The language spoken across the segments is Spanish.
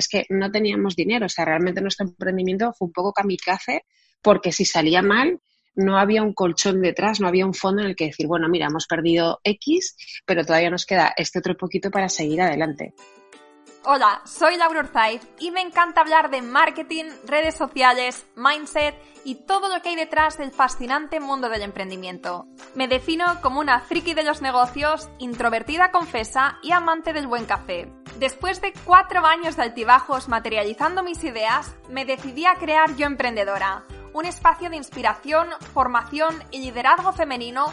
es que no teníamos dinero, o sea, realmente nuestro emprendimiento fue un poco kamikaze porque si salía mal, no había un colchón detrás, no había un fondo en el que decir, bueno, mira, hemos perdido X, pero todavía nos queda este otro poquito para seguir adelante. Hola, soy Laura Urzaiz y me encanta hablar de marketing, redes sociales, mindset y todo lo que hay detrás del fascinante mundo del emprendimiento. Me defino como una friki de los negocios, introvertida confesa y amante del buen café. Después de cuatro años de altibajos materializando mis ideas, me decidí a crear Yo Emprendedora, un espacio de inspiración, formación y liderazgo femenino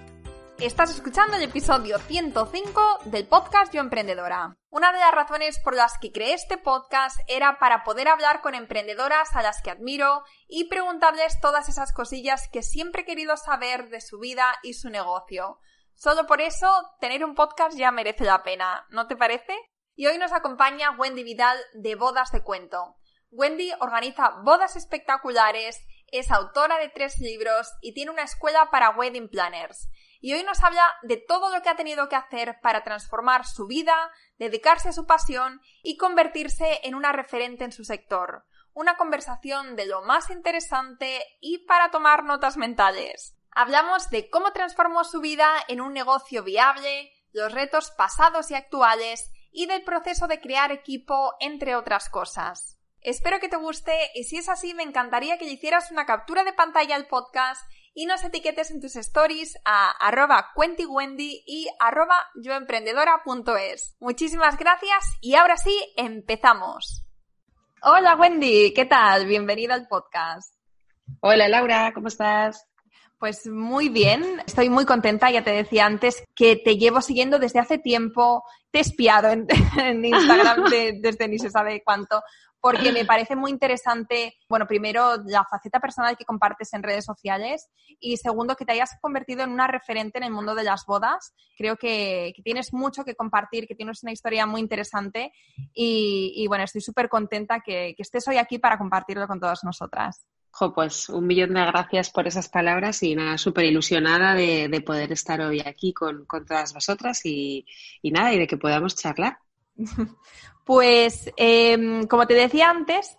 Estás escuchando el episodio 105 del podcast Yo Emprendedora. Una de las razones por las que creé este podcast era para poder hablar con emprendedoras a las que admiro y preguntarles todas esas cosillas que siempre he querido saber de su vida y su negocio. Solo por eso, tener un podcast ya merece la pena, ¿no te parece? Y hoy nos acompaña Wendy Vidal de Bodas de Cuento. Wendy organiza bodas espectaculares, es autora de tres libros y tiene una escuela para wedding planners y hoy nos habla de todo lo que ha tenido que hacer para transformar su vida, dedicarse a su pasión y convertirse en una referente en su sector. Una conversación de lo más interesante y para tomar notas mentales. Hablamos de cómo transformó su vida en un negocio viable, los retos pasados y actuales y del proceso de crear equipo, entre otras cosas. Espero que te guste y si es así me encantaría que le hicieras una captura de pantalla al podcast y nos etiquetes en tus stories a arroba cuentiwendy y arroba yoemprendedora.es. Muchísimas gracias y ahora sí, empezamos. Hola Wendy, ¿qué tal? Bienvenida al podcast. Hola Laura, ¿cómo estás? Pues muy bien, estoy muy contenta, ya te decía antes que te llevo siguiendo desde hace tiempo, te he espiado en, Instagram desde ni se sabe cuánto, porque me parece muy interesante, bueno, primero la faceta personal que compartes en redes sociales y segundo que te hayas convertido en una referente en el mundo de las bodas. Creo que, tienes mucho que compartir, que tienes una historia muy interesante y, bueno, estoy súper contenta que, estés hoy aquí para compartirlo con todas nosotras. Jo, pues un millón de gracias por esas palabras y nada, súper ilusionada de, poder estar hoy aquí con, todas vosotras y, y nada, y de que podamos charlar. Pues, em, como te decía antes,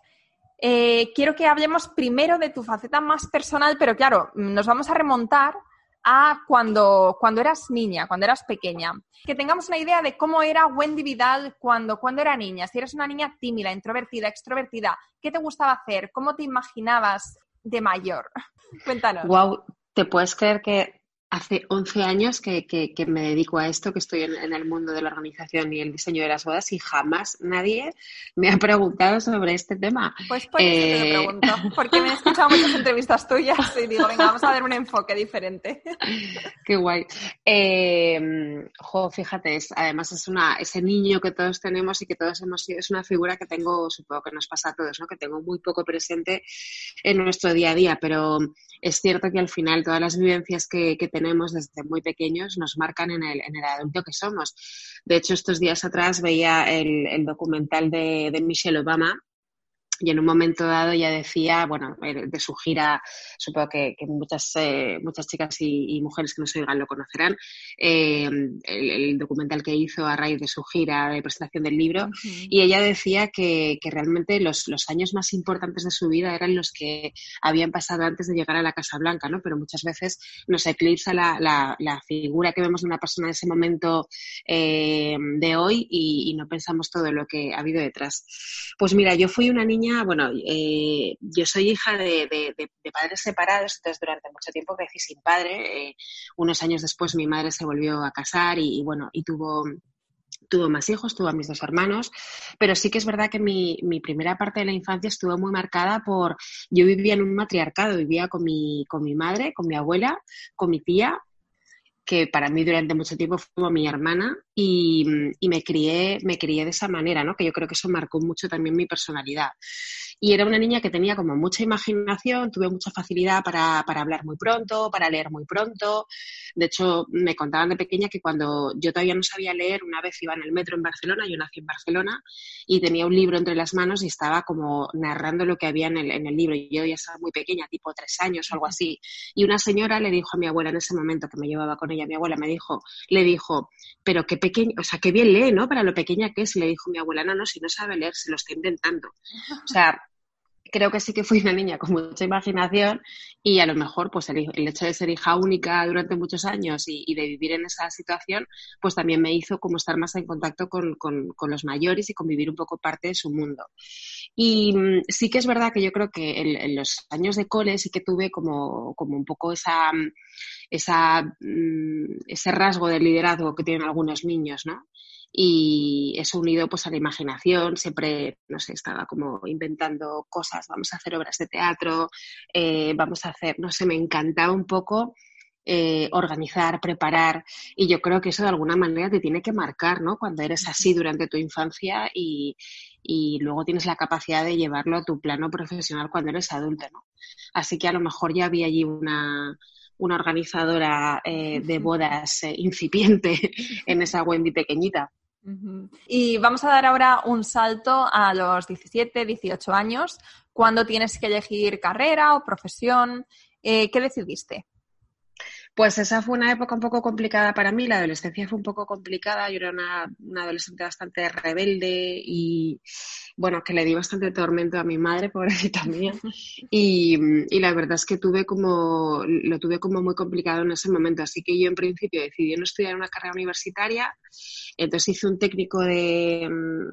eh, quiero que hablemos primero de tu faceta más personal, pero claro, nos vamos a remontar a cuando, cuando eras niña, cuando eras pequeña. Que tengamos una idea de cómo era Wendy Vidal cuando, cuando era niña. Si eres una niña tímida, introvertida, extrovertida, ¿qué te gustaba hacer? ¿Cómo te imaginabas de mayor? Cuéntanos. Wow, ¿te puedes creer que hace 11 años que, que, me dedico a esto, que estoy en, el mundo de la organización y el diseño de las bodas y jamás nadie me ha preguntado sobre este tema. Pues por eso te lo eh, pregunto, porque me he escuchado muchas entrevistas tuyas y digo, venga, vamos a ver un enfoque diferente. Qué guay. Eh, jo, fíjate, además es una, ese niño que todos tenemos y que todos hemos sido, es una figura que tengo, supongo que nos pasa a todos, ¿no? que tengo muy poco presente en nuestro día a día, pero es cierto que al final todas las vivencias que, que tenemos desde muy pequeños nos marcan en el, en el adulto que somos. De hecho, estos días atrás veía el, documental de Michelle Obama, y en un momento dado ya decía, bueno, eh, de su gira, supongo que, muchas, eh, muchas chicas y, mujeres que nos oigan lo conocerán, eh, el, documental que hizo a raíz de su gira de presentación del libro, y ella decía que, realmente los, años más importantes de su vida eran los que habían pasado antes de llegar a la Casa Blanca, ¿no? Pero muchas veces nos eclipsa la, la, figura que vemos de una persona en ese momento de hoy y, y no pensamos todo lo que ha habido detrás. Pues mira, yo fui una niña bueno, eh, yo soy hija de, padres separados, entonces durante mucho tiempo crecí sin padre. Eh, unos años después mi madre se volvió a casar y, bueno, y tuvo tuvo más hijos, tuvo a mis dos hermanos, pero sí que es verdad que mi, mi, primera parte de la infancia estuvo muy marcada por, yo vivía en un matriarcado, vivía con mi, con mi madre, con mi abuela, con mi tía que para mí durante mucho tiempo fue como mi hermana y, me crié me crié de esa manera, ¿no? Que yo creo que eso marcó mucho también mi personalidad. Y era una niña que tenía como mucha imaginación, tuve mucha facilidad para, para hablar muy pronto, para leer muy pronto. De hecho, me contaban de pequeña que cuando yo todavía no sabía leer, una vez iba en el metro en Barcelona, yo nací en Barcelona, y tenía un libro entre las manos y estaba como narrando lo que había en el, en el libro. Y yo ya estaba muy pequeña, tipo tres años o algo así. Y una señora le dijo a mi abuela en ese momento que me llevaba con ella, mi abuela me dijo, le dijo, pero qué pequeño, o sea, qué bien lee, ¿no? Para lo pequeña que es. Y le dijo mi abuela, no, no, si no sabe leer, se lo está inventando. O sea, creo que sí que fui una niña con mucha imaginación y a lo mejor pues el, hecho de ser hija única durante muchos años y, de vivir en esa situación pues también me hizo como estar más en contacto con, los mayores y convivir un poco parte de su mundo. Y mm, sí que es verdad que yo creo que en, los años de cole sí que tuve como, como un poco esa, esa, mm, ese rasgo de liderazgo que tienen algunos niños, ¿no? Y eso unido pues a la imaginación, siempre, no sé, estaba como inventando cosas, vamos a hacer obras de teatro, eh, vamos a hacer, no sé, me encantaba un poco eh, organizar, preparar y yo creo que eso de alguna manera te tiene que marcar, ¿no? Cuando eres así durante tu infancia y, y luego tienes la capacidad de llevarlo a tu plano profesional cuando eres adulto, ¿no? Así que a lo mejor ya había allí una, una organizadora eh, de bodas incipiente en esa Wendy pequeñita. Y vamos a dar ahora un salto a los 17, 18 años, cuando tienes que elegir carrera o profesión. Eh, ¿Qué decidiste? Pues esa fue una época un poco complicada para mí, la adolescencia fue un poco complicada, yo era una, adolescente bastante rebelde y bueno, que le di bastante tormento a mi madre, pobrecita mía, y, la verdad es que tuve como, lo tuve como muy complicado en ese momento, así que yo en principio decidí no estudiar una carrera universitaria, entonces hice un técnico de,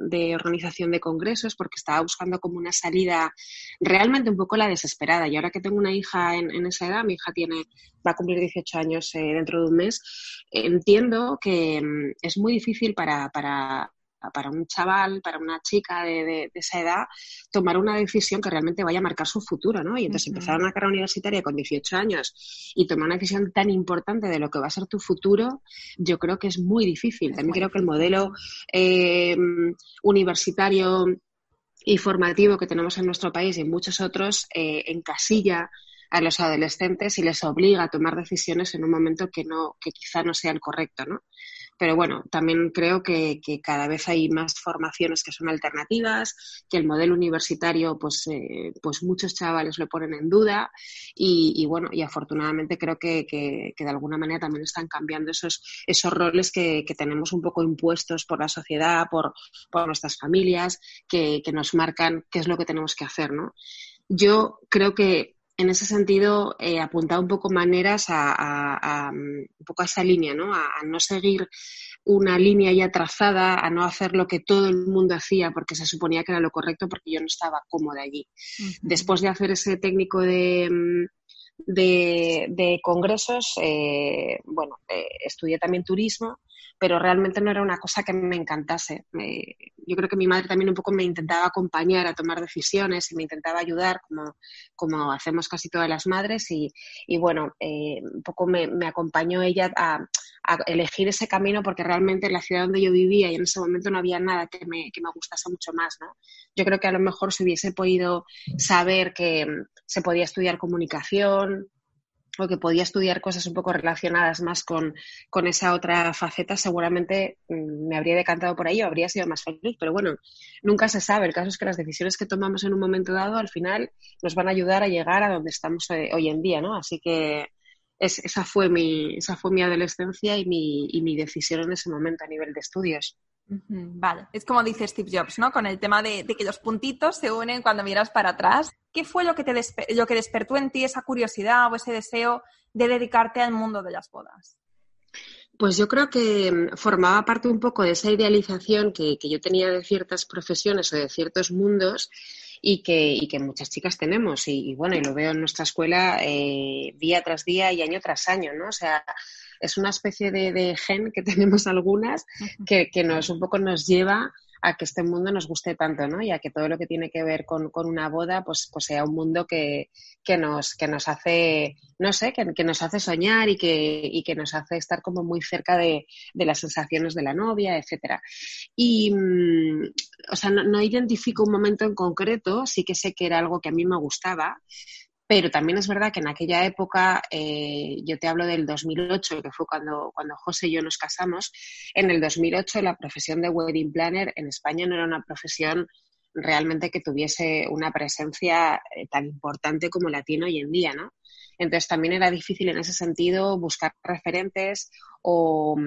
de organización de congresos porque estaba buscando como una salida realmente un poco la desesperada. Y ahora que tengo una hija en, en esa edad, mi hija tiene, va a cumplir 18 años eh, dentro de un mes, entiendo que mm, es muy difícil para, para, para un chaval, para una chica de, esa edad, tomar una decisión que realmente vaya a marcar su futuro, ¿no? Y entonces empezar una carrera universitaria con 18 años y tomar una decisión tan importante de lo que va a ser tu futuro, yo creo que es muy difícil. También creo que el modelo eh, universitario y formativo que tenemos en nuestro país y en muchos otros eh, encasilla a los adolescentes y les obliga a tomar decisiones en un momento que no, que quizá no sea el correcto, ¿no? Pero bueno, también creo que, cada vez hay más formaciones que son alternativas, que el modelo universitario, pues, eh, pues muchos chavales lo ponen en duda y, bueno, y afortunadamente creo que, que, de alguna manera también están cambiando esos, esos roles que, tenemos un poco impuestos por la sociedad, por, por nuestras familias, que, nos marcan qué es lo que tenemos que hacer, ¿no? Yo creo que en ese sentido, eh, apuntado un poco maneras a, un poco a esa línea, ¿no? A, no seguir una línea ya trazada, a no hacer lo que todo el mundo hacía porque se suponía que era lo correcto porque yo no estaba cómoda allí. Después de hacer ese técnico de, mm, de, congresos, eh, bueno, eh, estudié también turismo, pero realmente no era una cosa que me encantase. yo creo que mi madre también un poco me intentaba acompañar a tomar decisiones y me intentaba ayudar, como, como hacemos casi todas las madres, y, y bueno, eh, un poco me, acompañó ella a, a, elegir ese camino porque realmente en la ciudad donde yo vivía y en ese momento no había nada que me, que me gustase mucho más. ¿no? Yo creo que a lo mejor si hubiese podido saber que se podía estudiar comunicación, o que podía estudiar cosas un poco relacionadas más con, con esa otra faceta, seguramente mm, me habría decantado por ahí o habría sido más feliz. Pero bueno, nunca se sabe. El caso es que las decisiones que tomamos en un momento dado al final nos van a ayudar a llegar a donde estamos eh, hoy en día, ¿no? Así que esa, fue mi, esa fue mi adolescencia y mi, y mi decisión en ese momento a nivel de estudios. Vale, es como dice Steve Jobs, ¿no? Con el tema de, que los puntitos se unen cuando miras para atrás. ¿Qué fue lo que, te lo que despertó en ti esa curiosidad o ese deseo de dedicarte al mundo de las bodas? Pues yo creo que mm, formaba parte un poco de esa idealización que, yo tenía de ciertas profesiones o de ciertos mundos y que, y que muchas chicas tenemos. Y, bueno, y lo veo en nuestra escuela eh, día tras día y año tras año, ¿no? O sea, es una especie de, gen que tenemos algunas que, nos un poco nos lleva a que este mundo nos guste tanto, ¿no? Y a que todo lo que tiene que ver con, una boda, pues, pues sea un mundo que, nos, que nos hace, no sé, que, nos hace soñar y que, y que nos hace estar como muy cerca de, las sensaciones de la novia, etcétera. Y, mm, o sea, no, no identifico un momento en concreto, sí que sé que era algo que a mí me gustaba, pero también es verdad que en aquella época, eh, yo te hablo del 2008, que fue cuando, cuando José y yo nos casamos, en el 2008 la profesión de wedding planner en España no era una profesión realmente que tuviese una presencia eh, tan importante como la tiene hoy en día, ¿no? Entonces también era difícil en ese sentido buscar referentes o,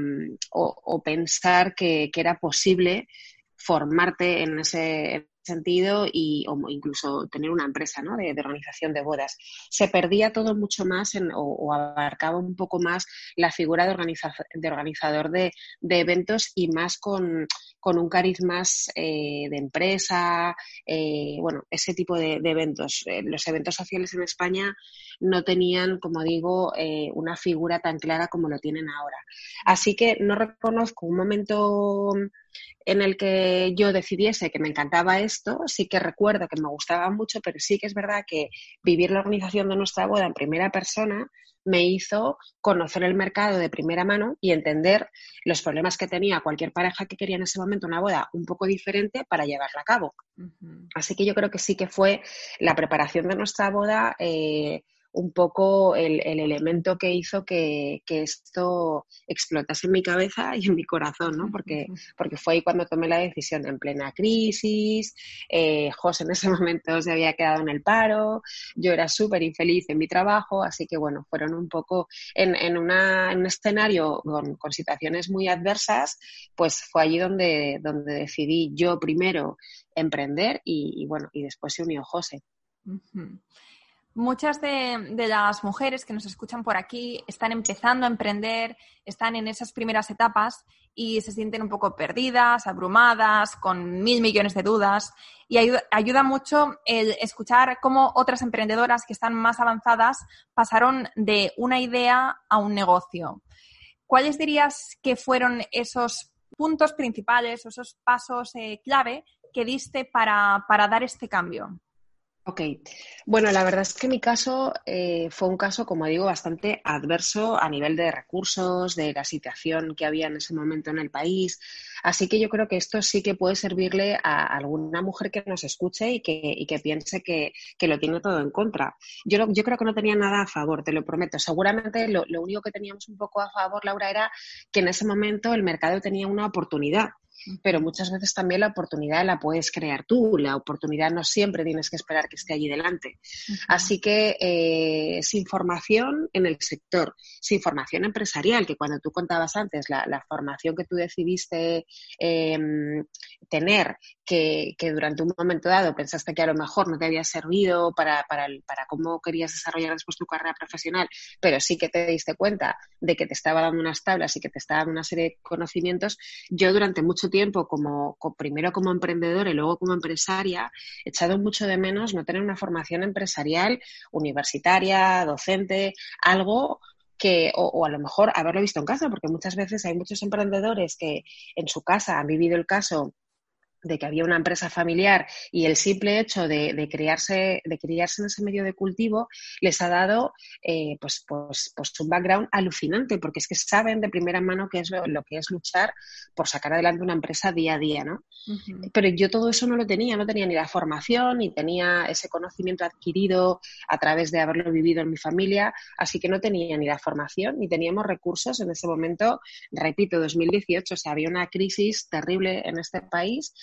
o, pensar que, que, era posible formarte en ese, sentido y o incluso tener una empresa ¿no? de, organización de bodas. Se perdía todo mucho más en, o, abarcaba un poco más la figura de, de organizador de, eventos y más con, un cariz más eh, de empresa, eh, bueno, ese tipo de, eventos. Eh, los eventos sociales en España no tenían, como digo, una figura tan clara como lo tienen ahora. Así que no reconozco un momento en el que yo decidiese que me encantaba esto, sí que recuerdo que me gustaba mucho, pero sí que es verdad que vivir la organización de nuestra boda en primera persona me hizo conocer el mercado de primera mano y entender los problemas que tenía cualquier pareja que quería en ese momento una boda un poco diferente para llevarla a cabo. Así que yo creo que sí que fue la preparación de nuestra boda eh, un poco el, elemento que hizo que, esto explotase en mi cabeza y en mi corazón, ¿no? Porque, porque fue ahí cuando tomé la decisión en plena crisis, eh, José en ese momento se había quedado en el paro, yo era súper infeliz en mi trabajo, así que bueno, fueron un poco en, en, una, en un escenario con, situaciones muy adversas, pues fue allí donde, donde decidí yo primero emprender y, bueno, y después se unió José. Muchas de, las mujeres que nos escuchan por aquí están empezando a emprender, están en esas primeras etapas y se sienten un poco perdidas, abrumadas, con mil millones de dudas. Y ayuda, mucho el escuchar cómo otras emprendedoras que están más avanzadas pasaron de una idea a un negocio. ¿Cuáles dirías que fueron esos puntos principales esos pasos eh, clave que diste para dar este cambio? Ok, bueno, la verdad es que mi caso eh, fue un caso, como digo, bastante adverso a nivel de recursos, de la situación que había en ese momento en el país. Así que yo creo que esto sí que puede servirle a alguna mujer que nos escuche y que, piense que, que, lo tiene todo en contra. Yo, yo creo que no tenía nada a favor, te lo prometo. Seguramente lo, lo único que teníamos un poco a favor, Laura, era que en ese momento el mercado tenía una oportunidad pero muchas veces también la oportunidad la puedes crear tú, la oportunidad no siempre tienes que esperar que esté allí delante. Así que eh, sin formación en el sector, sin formación empresarial, que cuando tú contabas antes, la, formación que tú decidiste em, tener, que, durante un momento dado pensaste que a lo mejor no te había servido para, para, para cómo querías desarrollar después tu carrera profesional, pero sí que te diste cuenta de que te estaba dando unas tablas y que te estaba dando una serie de conocimientos, yo durante mucho tiempo, como, primero como emprendedora y luego como empresaria, echado mucho de menos no tener una formación empresarial, universitaria, docente, algo que, o, a lo mejor haberlo visto en casa, porque muchas veces hay muchos emprendedores que en su casa han vivido el caso de que había una empresa familiar y el simple hecho de, de, criarse, de criarse en ese medio de cultivo les ha dado eh, pues, pues, pues, un background alucinante, porque es que saben de primera mano qué es lo, que es luchar por sacar adelante una empresa día a día, ¿no? Pero yo todo eso no lo tenía, no tenía ni la formación, ni tenía ese conocimiento adquirido a través de haberlo vivido en mi familia, así que no tenía ni la formación, ni teníamos recursos en ese momento, repito, 2018, o sea, había una crisis terrible en este país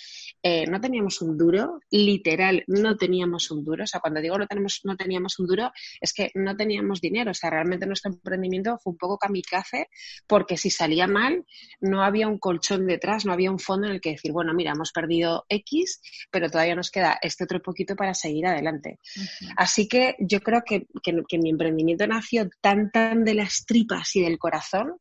eh, no teníamos un duro, literal, no teníamos un duro. O sea, cuando digo no, tenemos, no teníamos un duro, es que no teníamos dinero. O sea, realmente nuestro emprendimiento fue un poco kamikaze, porque si salía mal, no había un colchón detrás, no había un fondo en el que decir, bueno, mira, hemos perdido X, pero todavía nos queda este otro poquito para seguir adelante. Así que yo creo que, que mi emprendimiento nació tan, tan de las tripas y del corazón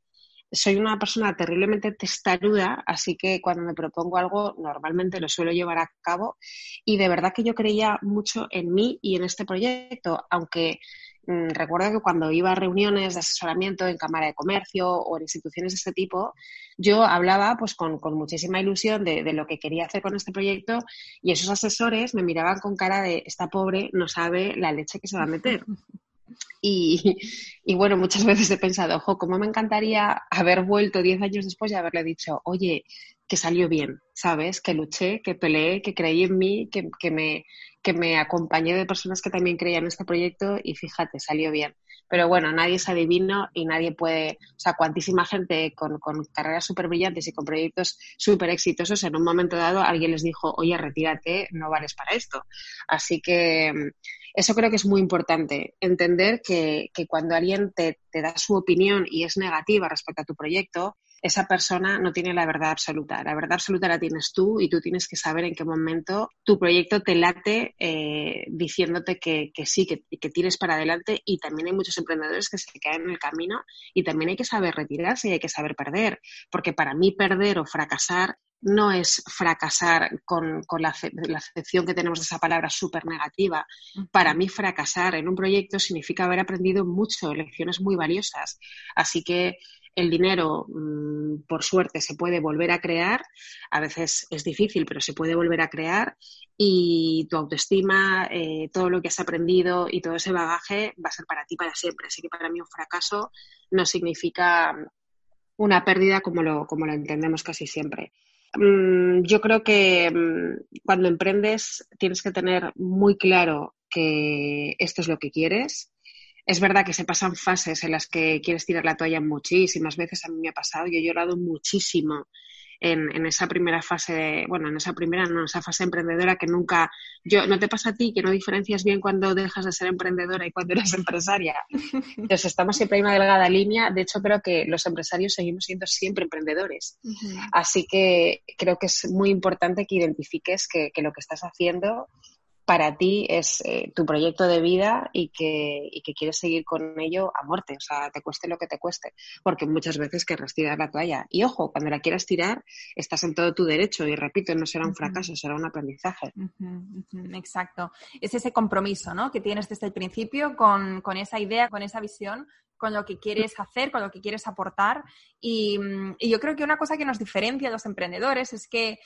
soy una persona terriblemente testaruda, así que cuando me propongo algo normalmente lo suelo llevar a cabo y de verdad que yo creía mucho en mí y en este proyecto, aunque mm, recuerdo que cuando iba a reuniones de asesoramiento en Cámara de Comercio o en instituciones de este tipo, yo hablaba pues con, muchísima ilusión de, de, lo que quería hacer con este proyecto y esos asesores me miraban con cara de esta pobre no sabe la leche que se va a meter. Y, y, bueno, muchas veces he pensado, ojo, cómo me encantaría haber vuelto diez años después y haberle dicho, oye, que salió bien, ¿sabes? Que luché, que peleé, que creí en mí, que, que, me, que me acompañé de personas que también creían en este proyecto y fíjate, salió bien. Pero bueno, nadie es adivino y nadie puede, o sea, cuantísima gente con, con carreras súper brillantes y con proyectos súper exitosos, en un momento dado alguien les dijo, oye, retírate, no vales para esto. Así que eso creo que es muy importante, entender que, que cuando alguien te, te da su opinión y es negativa respecto a tu proyecto, esa persona no tiene la verdad absoluta. La verdad absoluta la tienes tú y tú tienes que saber en qué momento tu proyecto te late eh, diciéndote que, sí, que, que, tires para adelante y también hay muchos emprendedores que se caen en el camino y también hay que saber retirarse y hay que saber perder, porque para mí perder o fracasar no es fracasar con, la, la, acepción que tenemos de esa palabra súper negativa. Para mí, fracasar en un proyecto significa haber aprendido mucho, lecciones muy valiosas. Así que el dinero, mm, por suerte, se puede volver a crear. A veces es difícil, pero se puede volver a crear. Y tu autoestima, eh, todo lo que has aprendido y todo ese bagaje va a ser para ti para siempre. Así que para mí un fracaso no significa una pérdida como lo, como lo entendemos casi siempre. Mm, yo creo que mm, cuando emprendes tienes que tener muy claro que esto es lo que quieres, es verdad que se pasan fases en las que quieres tirar la toalla muchísimas veces, a mí me ha pasado, yo he llorado muchísimo en, esa primera fase, bueno, en esa primera, no, en esa fase emprendedora que nunca, yo, ¿no te pasa a ti que no diferencias bien cuando dejas de ser emprendedora y cuando eres empresaria? Entonces estamos siempre en una delgada línea, de hecho creo que los empresarios seguimos siendo siempre emprendedores, así que creo que es muy importante que identifiques que, que lo que estás haciendo para ti es eh, tu proyecto de vida y que, y que, quieres seguir con ello a muerte, o sea, te cueste lo que te cueste, porque muchas veces querrás tirar la toalla. Y ojo, cuando la quieras tirar, estás en todo tu derecho y repito, no será un fracaso, será un aprendizaje. Exacto. Es ese compromiso, ¿no? Que tienes desde el principio con, con esa idea, con esa visión con lo que quieres hacer, con lo que quieres aportar. Y, yo creo que una cosa que nos diferencia a los emprendedores es que,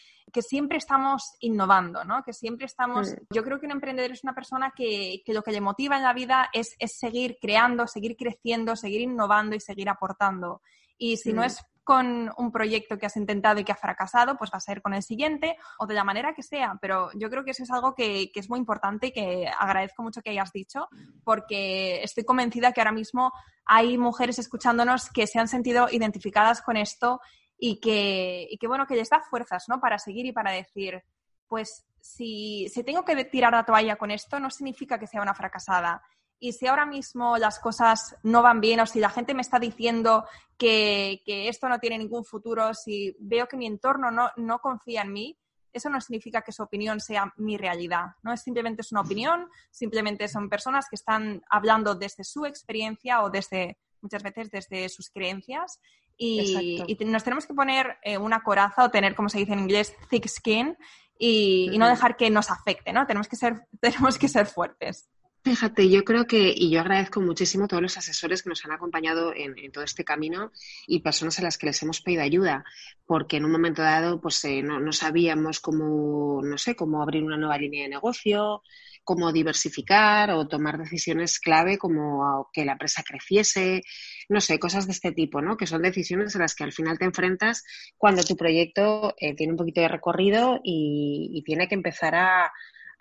siempre estamos innovando, ¿no? Que siempre estamos... Yo creo que un emprendedor es una persona que, lo que le motiva en la vida es, seguir creando, seguir creciendo, seguir innovando y seguir aportando. Y si no es con un proyecto que has intentado y que ha fracasado, pues va a ser con el siguiente o de la manera que sea. Pero yo creo que eso es algo que, es muy importante y que agradezco mucho que hayas dicho, porque estoy convencida que ahora mismo hay mujeres escuchándonos que se han sentido identificadas con esto y que, y que bueno, que les da fuerzas, ¿no? Para seguir y para decir, pues si, si tengo que tirar la toalla con esto, no significa que sea una fracasada y si ahora mismo las cosas no van bien o si la gente me está diciendo que, esto no tiene ningún futuro, si veo que mi entorno no, confía en mí, eso no significa que su opinión sea mi realidad. No es simplemente es una opinión, simplemente son personas que están hablando desde su experiencia o desde muchas veces desde sus creencias y, nos tenemos que poner eh, una coraza o tener, como se dice en inglés, thick skin y, y, no dejar que nos afecte, ¿no? Tenemos que ser, tenemos que ser fuertes. Fíjate, yo creo que, y yo agradezco muchísimo a todos los asesores que nos han acompañado en, todo este camino y personas a las que les hemos pedido ayuda, porque en un momento dado, pues eh, no, no, sabíamos cómo, no sé, cómo abrir una nueva línea de negocio, cómo diversificar o tomar decisiones clave como que la empresa creciese, no sé, cosas de este tipo, ¿no? Que son decisiones a las que al final te enfrentas cuando tu proyecto eh, tiene un poquito de recorrido y tiene que empezar a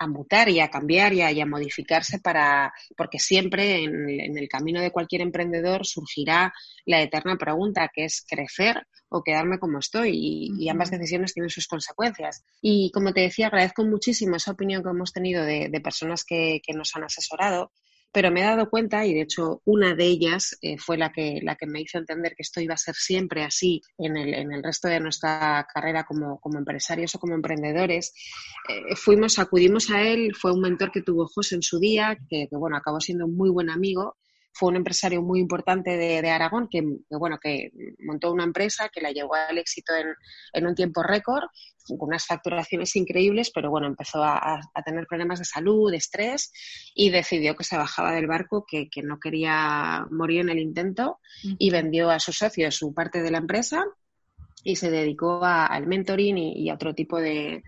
a mutar y a cambiar y a, modificarse para, porque siempre en, el camino de cualquier emprendedor surgirá la eterna pregunta que es crecer o quedarme como estoy y, ambas decisiones tienen sus consecuencias. Y como te decía, agradezco muchísimo esa opinión que hemos tenido de, personas que, que nos han asesorado pero me he dado cuenta, y de hecho una de ellas eh, fue la que, la que me hizo entender que esto iba a ser siempre así en el, en el resto de nuestra carrera como, como empresarios o como emprendedores, eh, fuimos, acudimos a él, fue un mentor que tuvo José en su día, que, que bueno, acabó siendo un muy buen amigo, fue un empresario muy importante de, Aragón que, bueno, que montó una empresa que la llevó al éxito en, en un tiempo récord, con unas facturaciones increíbles, pero bueno, empezó a, tener problemas de salud, de estrés y decidió que se bajaba del barco, que, que no quería morir en el intento y vendió a su socio su parte de la empresa y se dedicó al mentoring y, a otro tipo de,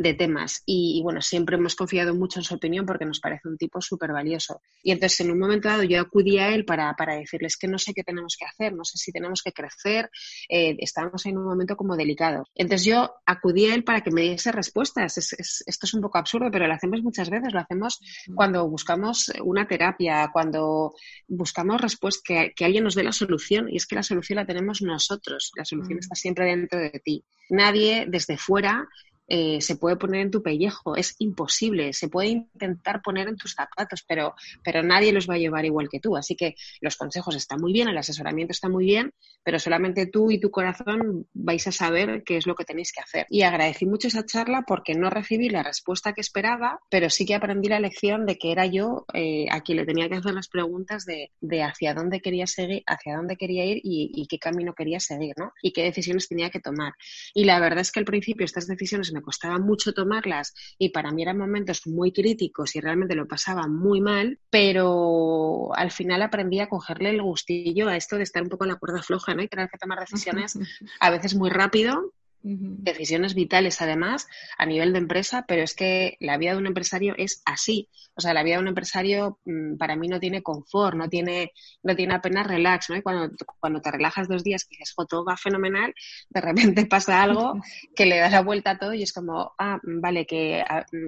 de temas. Y, bueno, siempre hemos confiado mucho en su opinión porque nos parece un tipo súper valioso. Y entonces en un momento dado yo acudí a él para, para, decirles que no sé qué tenemos que hacer, no sé si tenemos que crecer, eh, estábamos en un momento como delicado. Entonces yo acudí a él para que me diese respuestas. esto es un poco absurdo, pero lo hacemos muchas veces, lo hacemos cuando buscamos una terapia, cuando buscamos respuestas, que, que alguien nos dé la solución. Y es que la solución la tenemos nosotros, la solución está siempre dentro de ti. Nadie desde fuera eh, se puede poner en tu pellejo. Es imposible. Se puede intentar poner en tus zapatos, pero, pero nadie los va a llevar igual que tú. Así que los consejos están muy bien, el asesoramiento está muy bien, pero solamente tú y tu corazón vais a saber qué es lo que tenéis que hacer. Y agradecí mucho esa charla porque no recibí la respuesta que esperaba, pero sí que aprendí la lección de que era yo eh, a quien le tenía que hacer las preguntas de, hacia dónde quería seguir, hacia dónde quería ir y, y, qué camino quería seguir, ¿no? Y qué decisiones tenía que tomar. Y la verdad es que al principio estas decisiones me costaba mucho tomarlas y para mí eran momentos muy críticos y realmente lo pasaba muy mal, pero al final aprendí a cogerle el gustillo a esto de estar un poco en la cuerda floja, ¿no? Y tener que tomar decisiones a veces muy rápido decisiones vitales además a nivel de empresa, pero es que la vida de un empresario es así. O sea, la vida de un empresario mm, para mí no tiene confort, no tiene, no tiene apenas relax, ¿no? Y cuando, cuando te relajas dos días y dices, todo va fenomenal, de repente pasa algo que le da la vuelta a todo y es como, ah, vale, que,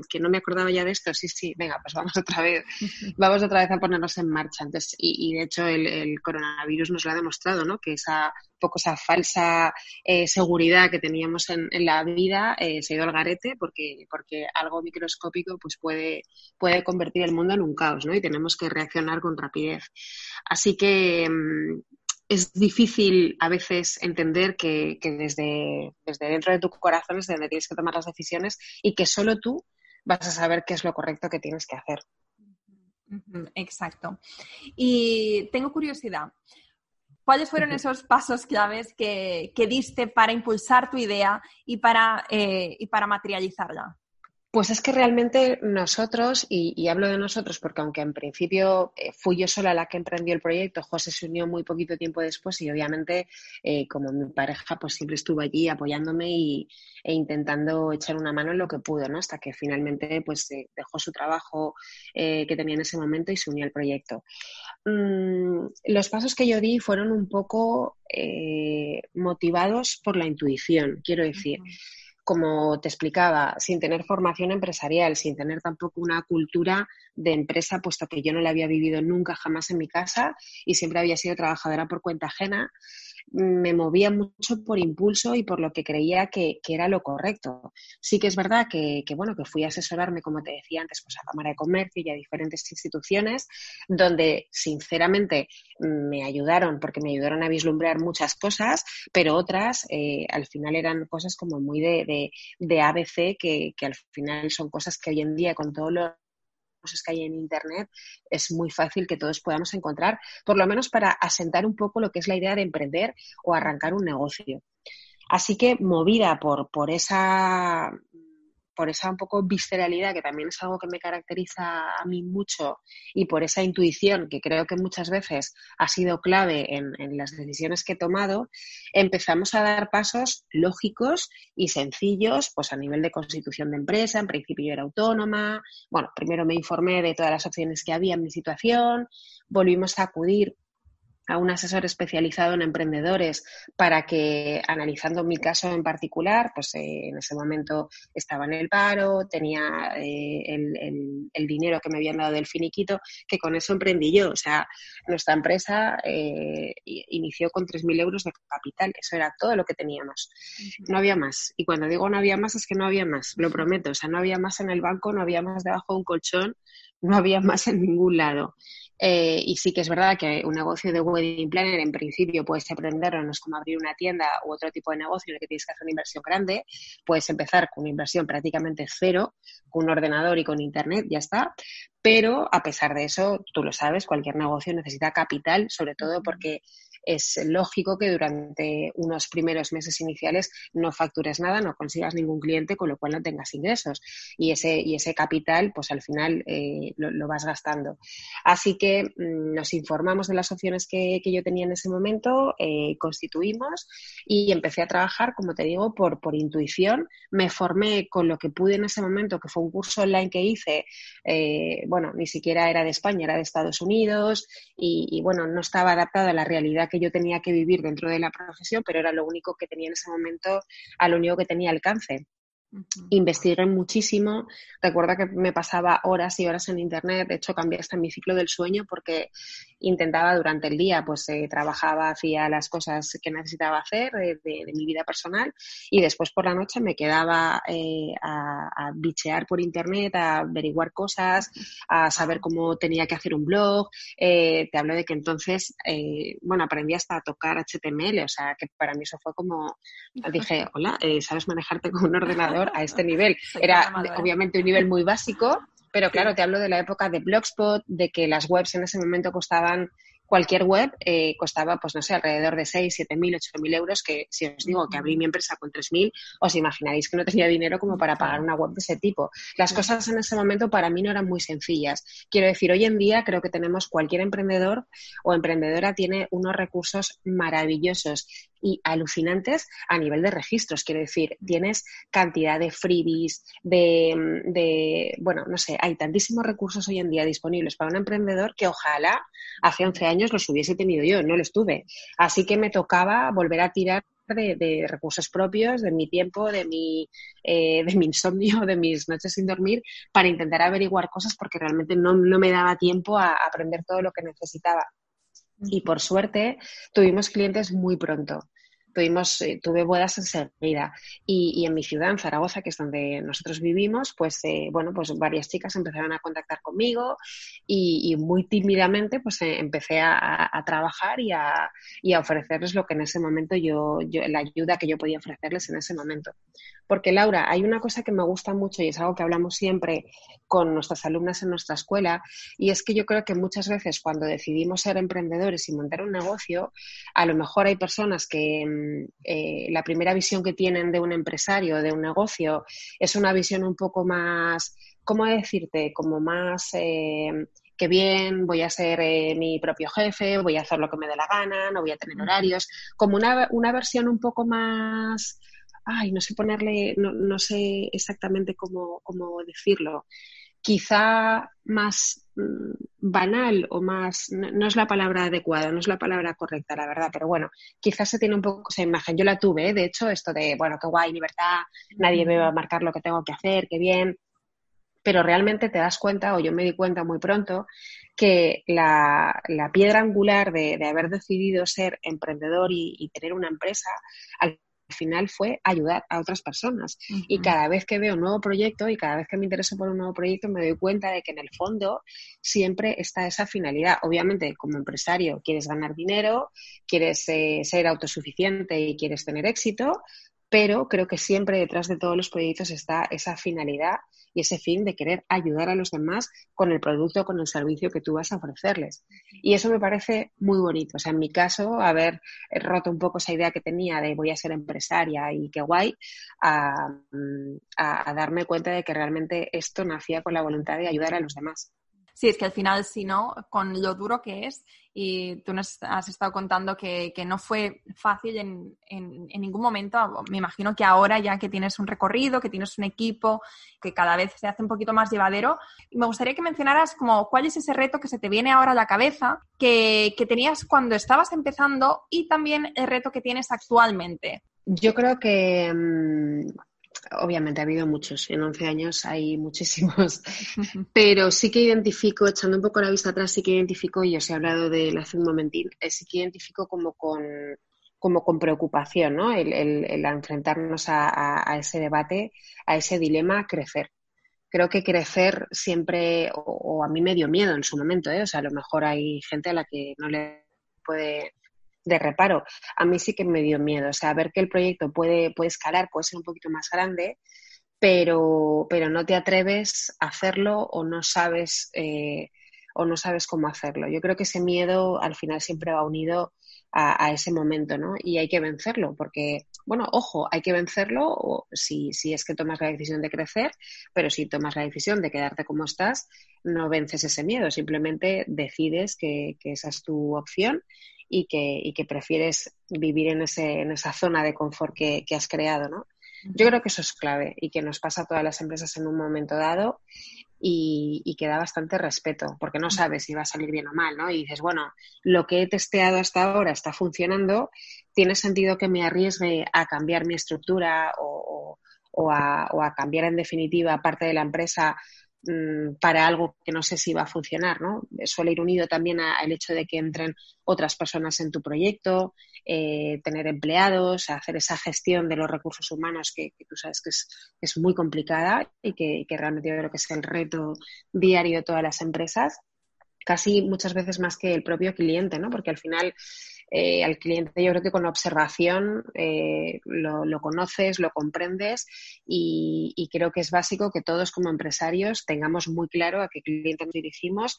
que no me acordaba ya de esto, sí, sí, venga, pues vamos otra vez, vamos otra vez a ponernos en marcha. Entonces, y, y de hecho el, el coronavirus nos lo ha demostrado, ¿no? Que esa poco esa falsa eh, seguridad que teníamos en, la vida eh, se ha ido al garete porque, porque algo microscópico pues puede, puede convertir el mundo en un caos, ¿no? Y tenemos que reaccionar con rapidez. Así que mm, es difícil a veces entender que, desde, desde dentro de tu corazón es donde tienes que tomar las decisiones y que solo tú vas a saber qué es lo correcto que tienes que hacer. Exacto. Y tengo curiosidad. ¿Cuáles fueron esos pasos claves que, diste para impulsar tu idea y para, eh, y para materializarla? Pues es que realmente nosotros, y, hablo de nosotros porque aunque en principio eh, fui yo sola la que emprendió el proyecto, José se unió muy poquito tiempo después y obviamente eh, como mi pareja pues siempre estuvo allí apoyándome y, e intentando echar una mano en lo que pudo, ¿no? Hasta que finalmente pues dejó su trabajo eh, que tenía en ese momento y se unió al proyecto. Mm, los pasos que yo di fueron un poco motivados por la intuición, quiero decir como te explicaba, sin tener formación empresarial, sin tener tampoco una cultura de empresa, puesto que yo no la había vivido nunca jamás en mi casa y siempre había sido trabajadora por cuenta ajena me movía mucho por impulso y por lo que creía que, era lo correcto. Sí que es verdad que, bueno, que fui a asesorarme, como te decía antes, pues a Cámara de Comercio y a diferentes instituciones, donde sinceramente me ayudaron, porque me ayudaron a vislumbrar muchas cosas, pero otras eh, al final eran cosas como muy de, de, ABC, que, que al final son cosas que hoy en día con todo lo cosas que hay en Internet, es muy fácil que todos podamos encontrar, por lo menos para asentar un poco lo que es la idea de emprender o arrancar un negocio. Así que movida por, por esa por esa un poco visceralidad, que también es algo que me caracteriza a mí mucho, y por esa intuición, que creo que muchas veces ha sido clave en, las decisiones que he tomado, empezamos a dar pasos lógicos y sencillos, pues a nivel de constitución de empresa, en principio yo era autónoma, bueno, primero me informé de todas las opciones que había en mi situación, volvimos a acudir a un asesor especializado en emprendedores para que, analizando mi caso en particular, pues eh, en ese momento estaba en el paro, tenía eh, el, dinero que me habían dado del finiquito, que con eso emprendí yo. O sea, nuestra empresa eh, inició con 3.000 euros de capital, eso era todo lo que teníamos. No había más. Y cuando digo no había más, es que no había más, lo prometo. O sea, no había más en el banco, no había más debajo de un colchón, no había más en ningún lado. Eh, y sí que es verdad que un negocio de wedding planner en principio puedes aprenderlo, no es como abrir una tienda u otro tipo de negocio en el que tienes que hacer una inversión grande. Puedes empezar con una inversión prácticamente cero, con un ordenador y con internet, ya está. Pero a pesar de eso, tú lo sabes, cualquier negocio necesita capital, sobre todo porque es lógico que durante unos primeros meses iniciales no factures nada, no consigas ningún cliente, con lo cual no tengas ingresos. Y ese, y ese capital, pues al final eh, lo, vas gastando. Así que mm, nos informamos de las opciones que, yo tenía en ese momento, eh, constituimos y empecé a trabajar, como te digo, por, por intuición. Me formé con lo que pude en ese momento, que fue un curso online que hice, eh, bueno, ni siquiera era de España, era de Estados Unidos y, y bueno, no estaba adaptado a la realidad que yo tenía que vivir dentro de la profesión, pero era lo único que tenía en ese momento, a lo único que tenía alcance. Investigué muchísimo. Recuerdo que me pasaba horas y horas en internet. De hecho, cambié hasta mi ciclo del sueño porque intentaba durante el día, pues eh, trabajaba, hacía las cosas que necesitaba hacer de, mi vida personal y después por la noche me quedaba eh, a, bichear por internet, a averiguar cosas, a saber cómo tenía que hacer un blog. Eh, te hablo de que entonces, bueno, aprendí hasta a tocar HTML, o sea, que para mí eso fue como, dije, hola, ¿sabes manejarte con un ordenador a este nivel? Era obviamente un nivel muy básico pero claro, te hablo de la época de Blogspot, de que las webs en ese momento costaban cualquier web eh, costaba, pues no sé, alrededor de 6, 7 mil, 8 mil euros, que si os digo que abrí mi empresa con 3 mil, os imaginaréis que no tenía dinero como para pagar una web de ese tipo. Las cosas en ese momento para mí no eran muy sencillas. Quiero decir, hoy en día creo que tenemos cualquier emprendedor o emprendedora tiene unos recursos maravillosos y alucinantes a nivel de registros. Quiero decir, tienes cantidad de freebies, de, de, bueno, no sé, hay tantísimos recursos hoy en día disponibles para un emprendedor que ojalá hace 11 años los hubiese tenido yo, no los tuve. Así que me tocaba volver a tirar de, recursos propios, de mi tiempo, de mi, eh, de mi insomnio, de mis noches sin dormir, para intentar averiguar cosas porque realmente no, no me daba tiempo a aprender todo lo que necesitaba. Y por suerte tuvimos clientes muy pronto tuvimos, eh, tuve bodas enseguida. Y, y en mi ciudad, en Zaragoza, que es donde nosotros vivimos, pues, eh, bueno, pues varias chicas empezaron a contactar conmigo y, muy tímidamente, pues eh, empecé a, trabajar y a, y a, ofrecerles lo que en ese momento yo, yo, la ayuda que yo podía ofrecerles en ese momento. Porque, Laura, hay una cosa que me gusta mucho y es algo que hablamos siempre con nuestras alumnas en nuestra escuela, y es que yo creo que muchas veces cuando decidimos ser emprendedores y montar un negocio, a lo mejor hay personas que mm, eh, la primera visión que tienen de un empresario, de un negocio, es una visión un poco más, ¿cómo decirte? Como más... Eh, que bien, voy a ser eh, mi propio jefe, voy a hacer lo que me dé la gana, no voy a tener horarios, como una, una versión un poco más ay, no sé ponerle, no, no sé exactamente cómo, cómo, decirlo, quizá más banal o más, no, es la palabra adecuada, no es la palabra correcta, la verdad, pero bueno, quizás se tiene un poco esa imagen. Yo la tuve, ¿eh? de hecho, esto de, bueno, qué guay, libertad, nadie me va a marcar lo que tengo que hacer, qué bien, pero realmente te das cuenta, o yo me di cuenta muy pronto, que la, la piedra angular de, de, haber decidido ser emprendedor y, y tener una empresa, al final fue ayudar a otras personas. Y cada vez que veo un nuevo proyecto y cada vez que me intereso por un nuevo proyecto, me doy cuenta de que en el fondo siempre está esa finalidad. Obviamente, como empresario, quieres ganar dinero, quieres eh, ser autosuficiente y quieres tener éxito, pero creo que siempre detrás de todos los proyectos está esa finalidad y ese fin de querer ayudar a los demás con el producto con el servicio que tú vas a ofrecerles. Y eso me parece muy bonito. O sea, en mi caso, haber roto un poco esa idea que tenía de voy a ser empresaria y qué guay, a, a darme cuenta de que realmente esto nacía con la voluntad de ayudar a los demás. Sí, es que al final, si no, con lo duro que es, y tú nos has estado contando que, no fue fácil en, ningún momento, me imagino que ahora ya que tienes un recorrido, que tienes un equipo, que cada vez se hace un poquito más llevadero, me gustaría que mencionaras como cuál es ese reto que se te viene ahora a la cabeza, que, que tenías cuando estabas empezando y también el reto que tienes actualmente. Yo creo que mm, obviamente ha habido muchos, en 11 años hay muchísimos, pero sí que identifico, echando un poco la vista atrás, sí que identifico, y os he hablado de él hace un momentín, eh, sí que identifico como con, como con preocupación, ¿no? El, el, enfrentarnos a, a, ese debate, a ese dilema, crecer. Creo que crecer siempre, o, o, a mí me dio miedo en su momento, ¿eh? O sea, a lo mejor hay gente a la que no le puede de reparo. A mí sí que me dio miedo, o sea, ver que el proyecto puede, puede escalar, puede ser un poquito más grande, pero, pero no te atreves a hacerlo o no sabes eh, o no sabes cómo hacerlo. Yo creo que ese miedo al final siempre va unido a, ese momento, ¿no? Y hay que vencerlo, porque, bueno, ojo, hay que vencerlo si, si es que tomas la decisión de crecer, pero si tomas la decisión de quedarte como estás, no vences ese miedo, simplemente decides que, esa es tu opción y que, y que prefieres vivir en, ese, en esa zona de confort que, que has creado, ¿no? Yo creo que eso es clave y que nos pasa a todas las empresas en un momento dado y, que da bastante respeto, porque no sabes si va a salir bien o mal, ¿no? Y dices, bueno, lo que he testeado hasta ahora está funcionando, ¿tiene sentido que me arriesgue a cambiar mi estructura o, a, o a cambiar en definitiva parte de la empresa Mm, para algo que no sé si va a funcionar, ¿no? Suele ir unido también al hecho de que entren otras personas en tu proyecto, eh, tener empleados, hacer esa gestión de los recursos humanos que, tú sabes que es, muy complicada y que, que, realmente yo creo que es el reto diario de todas las empresas, casi muchas veces más que el propio cliente, ¿no? Porque al final eh, al cliente yo creo que con observación eh, lo, conoces, lo comprendes y, creo que es básico que todos como empresarios tengamos muy claro a qué cliente nos dirigimos,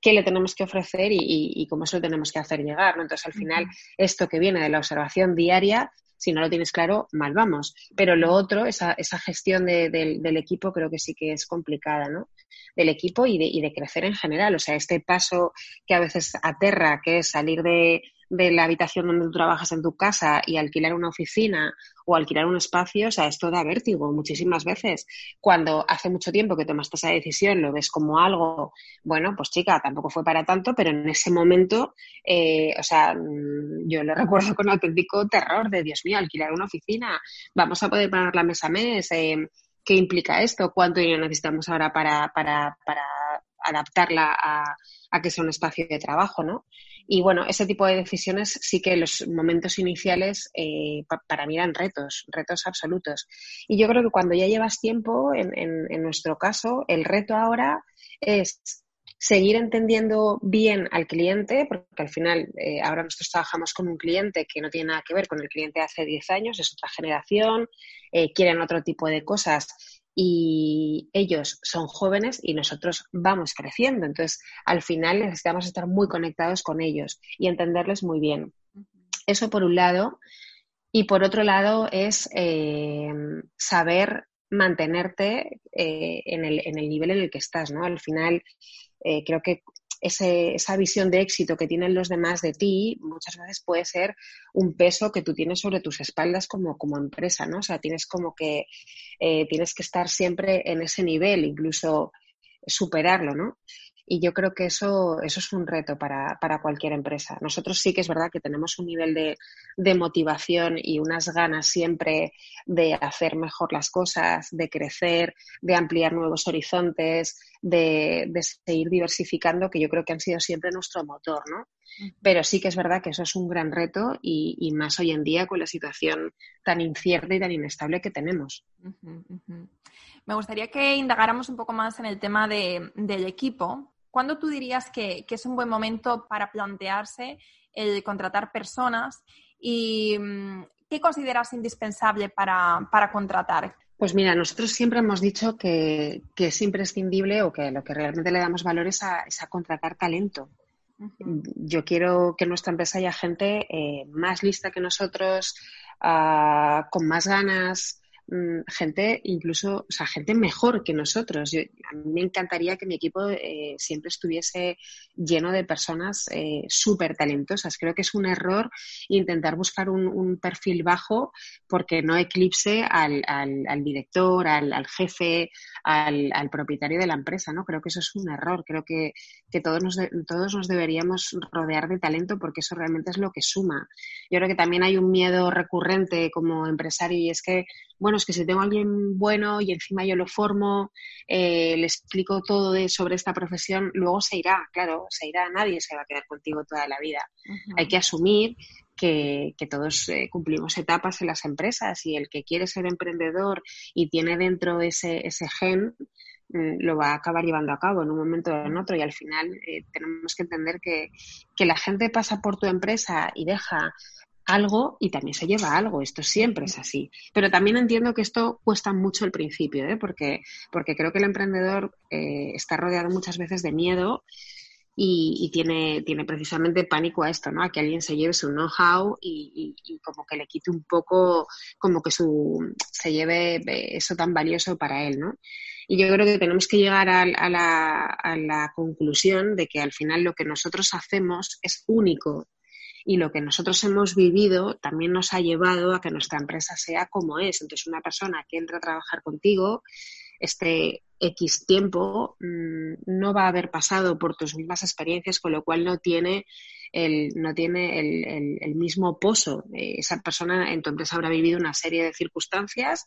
qué le tenemos que ofrecer y, cómo se lo tenemos que hacer llegar. Entonces, al final, esto que viene de la observación diaria si no lo tienes claro, mal vamos. Pero lo otro, esa, esa gestión del equipo creo que sí que es complicada, ¿no? Del equipo y de, y de crecer en general. O sea, este paso que a veces aterra, que es salir de, de la habitación donde tú trabajas en tu casa y alquilar una oficina o alquilar un espacio, o sea, esto da vértigo muchísimas veces. Cuando hace mucho tiempo que tomaste esa decisión, lo ves como algo, bueno, pues chica, tampoco fue para tanto, pero en ese momento, eh, o sea, mm, yo lo recuerdo con auténtico terror de, Dios mío, alquilar una oficina, vamos a poder pagar la mesa a mes, eh, ¿qué implica esto? ¿Cuánto dinero necesitamos ahora para, para, para adaptarla a, que sea un espacio de trabajo, ¿no? Y bueno, ese tipo de decisiones sí que los momentos iniciales eh, para mí eran retos, retos absolutos. Y yo creo que cuando ya llevas tiempo, en, en, nuestro caso, el reto ahora es seguir entendiendo bien al cliente, porque al final eh, ahora nosotros trabajamos con un cliente que no tiene nada que ver con el cliente de hace 10 años, es otra generación, eh, quieren otro tipo de cosas y ellos son jóvenes y nosotros vamos creciendo. Entonces, al final necesitamos estar muy conectados con ellos y entenderles muy bien. Eso por un lado. Y por otro lado es eh, saber mantenerte eh, en, el, en, el, nivel en el que estás, ¿no? Al final, eh, creo que esa visión de éxito que tienen los demás de ti muchas veces puede ser un peso que tú tienes sobre tus espaldas como, como empresa, ¿no? O sea, tienes como que, eh, tienes que estar siempre en ese nivel, incluso superarlo, ¿no? Y yo creo que eso, eso es un reto para, para, cualquier empresa. Nosotros sí que es verdad que tenemos un nivel de, de, motivación y unas ganas siempre de hacer mejor las cosas, de crecer, de ampliar nuevos horizontes, de, de seguir diversificando, que yo creo que han sido siempre nuestro motor, ¿no? Pero sí que es verdad que eso es un gran reto y, y más hoy en día con la situación tan incierta y tan inestable que tenemos. Me gustaría que indagáramos un poco más en el tema de, del equipo. ¿Cuándo tú dirías que, es un buen momento para plantearse el contratar personas y mm, qué consideras indispensable para, contratar? Pues mira, nosotros siempre hemos dicho que, es imprescindible o que lo que realmente le damos valor es a, contratar talento. Yo quiero que en nuestra empresa haya gente eh, más lista que nosotros, ah, con más ganas, gente incluso, o sea, gente mejor que nosotros. a mí me encantaría que mi equipo eh, siempre estuviese lleno de personas eh, súper talentosas. Creo que es un error intentar buscar un, perfil bajo porque no eclipse al, al, director, al, jefe, al, propietario de la empresa, ¿no? Creo que eso es un error. Creo que, que todos, nos todos nos deberíamos rodear de talento porque eso realmente es lo que suma. Yo creo que también hay un miedo recurrente como empresario y es que bueno, es que si tengo a alguien bueno y encima yo lo formo, eh, le explico todo de, sobre esta profesión, luego se irá, claro, se irá, nadie se va a quedar contigo toda la vida. Hay que asumir que, todos eh, cumplimos etapas en las empresas y el que quiere ser emprendedor y tiene dentro ese, ese gen, mm, lo va a acabar llevando a cabo en un momento o en otro y al final eh, tenemos que entender que, que la gente pasa por tu empresa y deja algo y también se lleva algo. Esto siempre es así. Pero también entiendo que esto cuesta mucho al principio, ¿eh? porque, porque creo que el emprendedor eh, está rodeado muchas veces de miedo y, tiene, tiene precisamente pánico a esto, ¿no? A que alguien se lleve su know-how y, como que le quite un poco, como que su, se lleve eso tan valioso para él, ¿no? Y yo creo que tenemos que llegar a, la, a la conclusión de que al final lo que nosotros hacemos es único y lo que nosotros hemos vivido también nos ha llevado a que nuestra empresa sea como es. Entonces, una persona que entra a trabajar contigo, este X tiempo, mm, no va a haber pasado por tus mismas experiencias, con lo cual no tiene el, no tiene el, el mismo pozo. Eh, esa persona en tu empresa habrá vivido una serie de circunstancias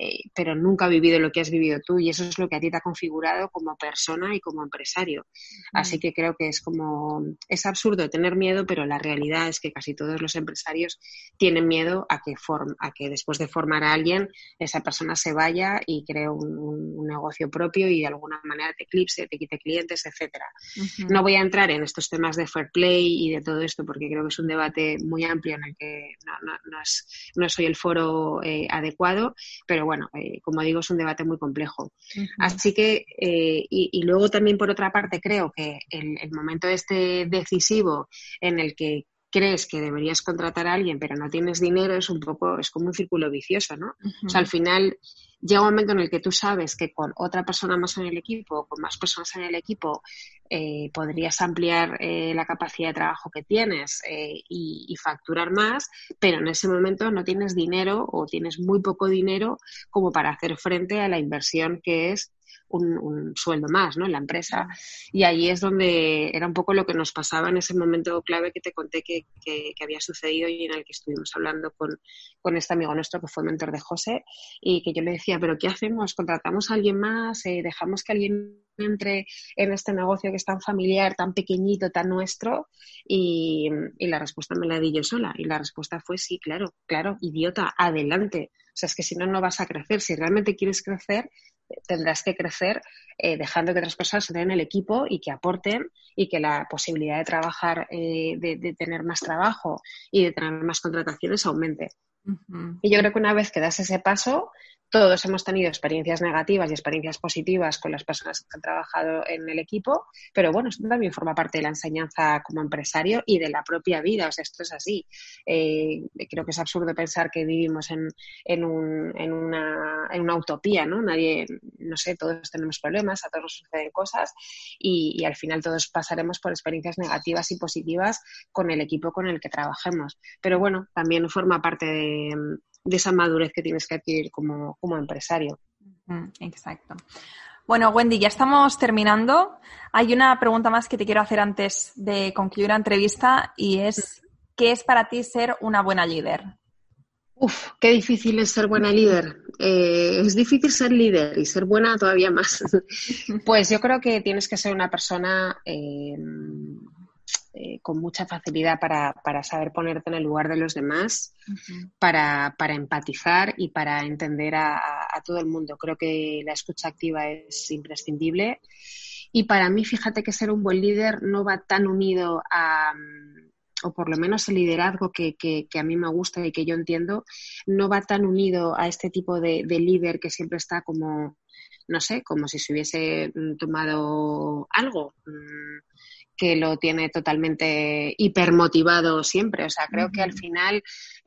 eh, pero nunca ha vivido lo que has vivido tú y eso es lo que a ti te ha configurado como persona y como empresario. Así que creo que es como, es absurdo tener miedo, pero la realidad es que casi todos los empresarios tienen miedo a que, a que después de formar a alguien, esa persona se vaya y cree un, negocio propio y de alguna manera te eclipse, te quite clientes, etcétera. No voy a entrar en estos temas de fair play y de todo esto porque creo que es un debate muy amplio en el que no, soy el foro eh, adecuado, pero bueno, eh, como digo, es un debate muy complejo. Así que, eh, y, luego también por otra parte, creo que el, momento este decisivo en el que crees que deberías contratar a alguien pero no tienes dinero es un poco, es como un círculo vicioso, ¿no? O sea, al final llega un momento en el que tú sabes que con otra persona más en el equipo, con más personas en el equipo, eh, podrías ampliar eh, la capacidad de trabajo que tienes eh, y, facturar más, pero en ese momento no tienes dinero o tienes muy poco dinero como para hacer frente a la inversión que es un, sueldo más ¿no? en la empresa. Y ahí es donde era un poco lo que nos pasaba en ese momento clave que te conté que, que, había sucedido y en el que estuvimos hablando con, con, este amigo nuestro que fue mentor de José y que yo le decía, pero ¿qué hacemos? ¿Contratamos a alguien más? Eh, ¿Dejamos que alguien entre en este negocio que es tan familiar, tan pequeñito, tan nuestro? Y, y la respuesta me la di yo sola. Y la respuesta fue sí, claro, claro, idiota, adelante. O sea, es que si no, no vas a crecer. Si realmente quieres crecer, tendrás que crecer eh, dejando que otras personas entren en el equipo y que aporten y que la posibilidad de trabajar, eh, de, tener más trabajo y de tener más contrataciones aumente. Y yo creo que una vez que das ese paso, todos hemos tenido experiencias negativas y experiencias positivas con las personas que han trabajado en el equipo, pero bueno, esto también forma parte de la enseñanza como empresario y de la propia vida, o sea, esto es así. Eh, creo que es absurdo pensar que vivimos en, en, un, en, una, en una utopía, ¿no? Nadie, no sé, todos tenemos problemas, a todos suceden cosas y, y al final todos pasaremos por experiencias negativas y positivas con el equipo con el que trabajemos. Pero bueno, también forma parte de, de esa madurez que tienes que adquirir como, empresario. Exacto. Bueno, Wendy, ya estamos terminando. Hay una pregunta más que te quiero hacer antes de concluir la entrevista y es, ¿qué es para ti ser una buena líder? Uf, qué difícil es ser buena líder. Eh, es difícil ser líder y ser buena todavía más. pues yo creo que tienes que ser una persona eh, eh, con mucha facilidad para, para, saber ponerte en el lugar de los demás, para, para, empatizar y para entender a, todo el mundo. Creo que la escucha activa es imprescindible. Y para mí, fíjate que ser un buen líder no va tan unido a, o por lo menos el liderazgo que, que, a mí me gusta y que yo entiendo, no va tan unido a este tipo de, de líder que siempre está como, no sé, como si se hubiese mm, tomado algo. Que lo tiene totalmente hipermotivado siempre. O sea, creo que al final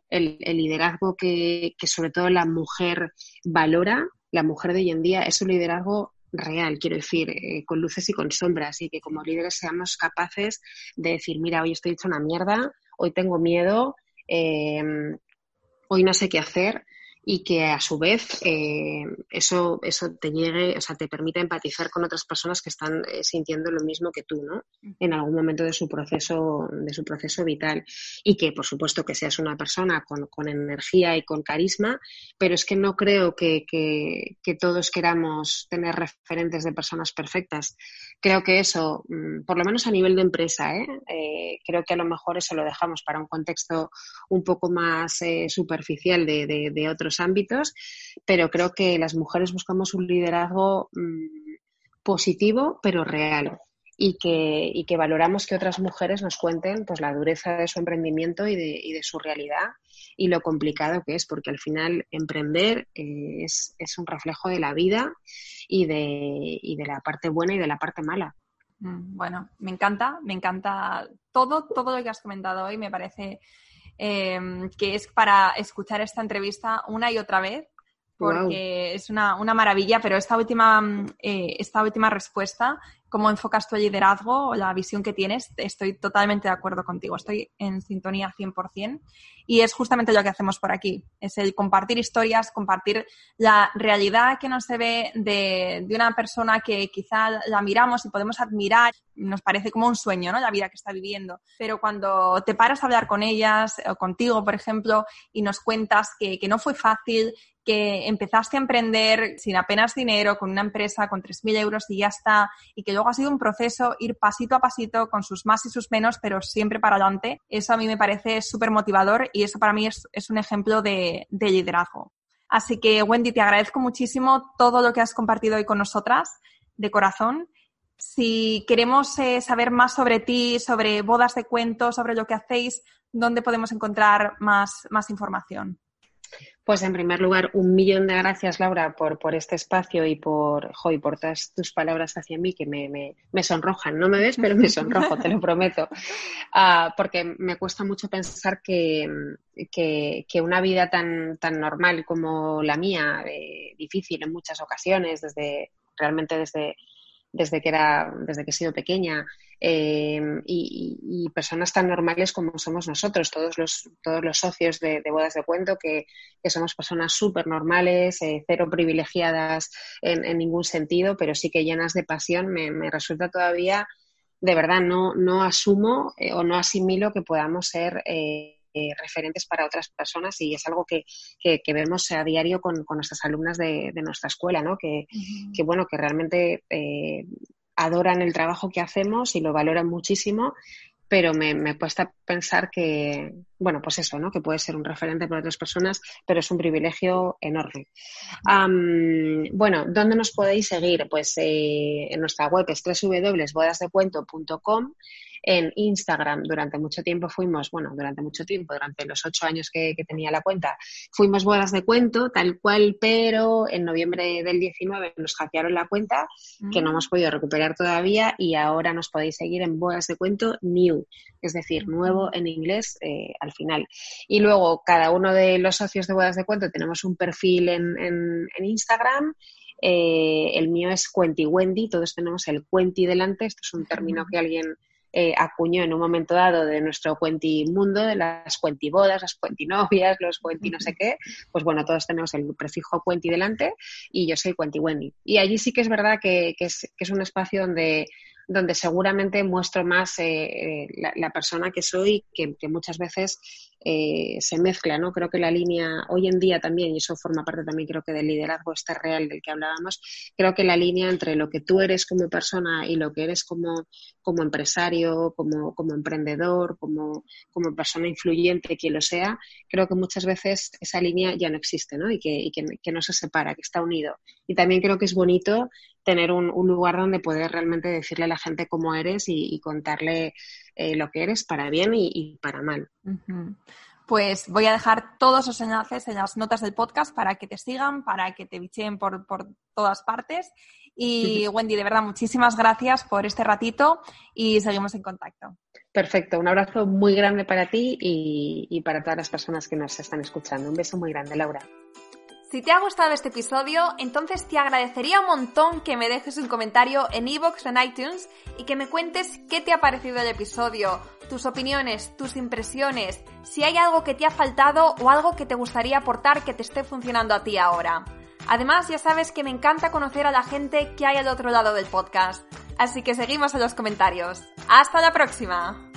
el, liderazgo que, sobre todo la mujer valora, la mujer de hoy en día, es un liderazgo real, quiero decir, eh, con luces y con sombras, y que como líderes seamos capaces de decir, mira, hoy estoy hecho una mierda, hoy tengo miedo, eh, hoy no sé qué hacer, y que a su vez eh, eso, eso te llegue, o sea, te permite empatizar con otras personas que están eh, sintiendo lo mismo que tú, ¿no? En algún momento de su proceso, de su proceso vital. Y que, por supuesto, que seas una persona con, con energía y con carisma, pero es que no creo que, que, que, todos queramos tener referentes de personas perfectas. Creo que eso, mm, por lo menos a nivel de empresa, ¿eh? ¿eh? creo que a lo mejor eso lo dejamos para un contexto un poco más superficial de, de, de otros ámbitos, pero creo que las mujeres buscamos un liderazgo mm, positivo, pero real. y que, y que valoramos que otras mujeres nos cuenten pues la dureza de su emprendimiento y de, y de su realidad y lo complicado que es, porque al final emprender eh, es, es, un reflejo de la vida y de, y de la parte buena y de la parte mala. Mm, bueno, me encanta, me encanta todo, todo lo que has comentado hoy. Me parece eh, que es para escuchar esta entrevista una y otra vez porque es una, una, maravilla, pero esta última, mm, eh, esta última respuesta, cómo enfocas tu liderazgo o la visión que tienes, estoy totalmente de acuerdo contigo, estoy en sintonía 100% y es justamente lo que hacemos por aquí, es el compartir historias, compartir la realidad que no se ve de, de una persona que quizá la miramos y podemos admirar, nos parece como un sueño, ¿no? La vida que está viviendo, pero cuando te paras a hablar con ellas o contigo, por ejemplo, y nos cuentas que, que no fue fácil, que empezaste a emprender sin apenas dinero, con una empresa con 3.000 euros y ya está, y que luego ha sido un proceso ir pasito a pasito con sus más y sus menos, pero siempre para adelante. Eso a mí me parece súper motivador y eso para mí es, un ejemplo de, liderazgo. Así que, Wendy, te agradezco muchísimo todo lo que has compartido hoy con nosotras, de corazón. Si queremos eh, saber más sobre ti, sobre bodas de cuentos, sobre lo que hacéis, ¿dónde podemos encontrar más, más información? Pues en primer lugar, un millón de gracias, Laura, por, por este espacio y por, por todas tus palabras hacia mí que me, me, sonrojan. No me ves, pero me sonrojo, te lo prometo. Ah, porque me cuesta mucho pensar que, que, una vida tan, tan normal como la mía, eh, difícil en muchas ocasiones, desde realmente desde desde que era, desde que he sido pequeña, eh, y, personas tan normales como somos nosotros, todos los, todos los socios de, bodas de cuento, que, somos personas súper normales, eh, cero privilegiadas en, ningún sentido, pero sí que llenas de pasión, me, me resulta todavía, de verdad, no, no asumo eh, o no asimilo que podamos ser eh, referentes para otras personas y es algo que, que, vemos a diario con, con nuestras alumnas de, de, nuestra escuela, ¿no? Que, que bueno, que realmente eh, adoran el trabajo que hacemos y lo valoran muchísimo, pero me, me, cuesta pensar que, bueno, pues eso, ¿no? Que puede ser un referente para otras personas, pero es un privilegio enorme. bueno, ¿dónde nos podéis seguir? Pues eh, en nuestra web es www.bodasdecuento.com en Instagram durante mucho tiempo fuimos, bueno, durante mucho tiempo, durante los ocho años que, tenía la cuenta, fuimos bodas de cuento, tal cual, pero en noviembre del 19 nos hackearon la cuenta, que no mm. hemos podido recuperar todavía y ahora nos podéis seguir en bodas de cuento new, es decir, nuevo en inglés eh, al final. Y luego cada uno de los socios de bodas de cuento tenemos un perfil en, en, Instagram. Eh, el mío es Cuenti Wendy, todos tenemos el Cuenti delante, esto es un término que alguien eh, acuñó en un momento dado de nuestro cuentimundo, de las cuentibodas, las cuentinovias, los cuenti no sé qué, pues bueno, todos tenemos el prefijo cuenti delante y yo soy cuenti Wendy. Y allí sí que es verdad que, que, es, que es un espacio donde donde seguramente muestro más eh, la, la, persona que soy, que, que muchas veces eh, se mezcla, ¿no? Creo que la línea, hoy en día también, y eso forma parte también creo que del liderazgo este real del que hablábamos, creo que la línea entre lo que tú eres como persona y lo que eres como, como empresario, como, como emprendedor, como, como persona influyente, quien lo sea, creo que muchas veces esa línea ya no existe, ¿no? Y que, y que, no se separa, que está unido. Y también creo que es bonito tener un, un, lugar donde poder realmente decirle a la gente cómo eres y contarle eh, lo que eres para bien y, para mal. Pues voy a dejar todos los enlaces en las notas del podcast para que te sigan, para que te bicheen por, por todas partes. Y Wendy, de verdad, muchísimas gracias por este ratito y seguimos en contacto. Perfecto, un abrazo muy grande para ti y, y para todas las personas que nos están escuchando. Un beso muy grande, Laura. Si te ha gustado este episodio, entonces te agradecería un montón que me dejes un comentario en iVoox o en iTunes y que me cuentes qué te ha parecido el episodio, tus opiniones, tus impresiones, si hay algo que te ha faltado o algo que te gustaría aportar que te esté funcionando a ti ahora. Además, ya sabes que me encanta conocer a la gente que hay al otro lado del podcast. Así que seguimos en los comentarios. ¡Hasta la próxima!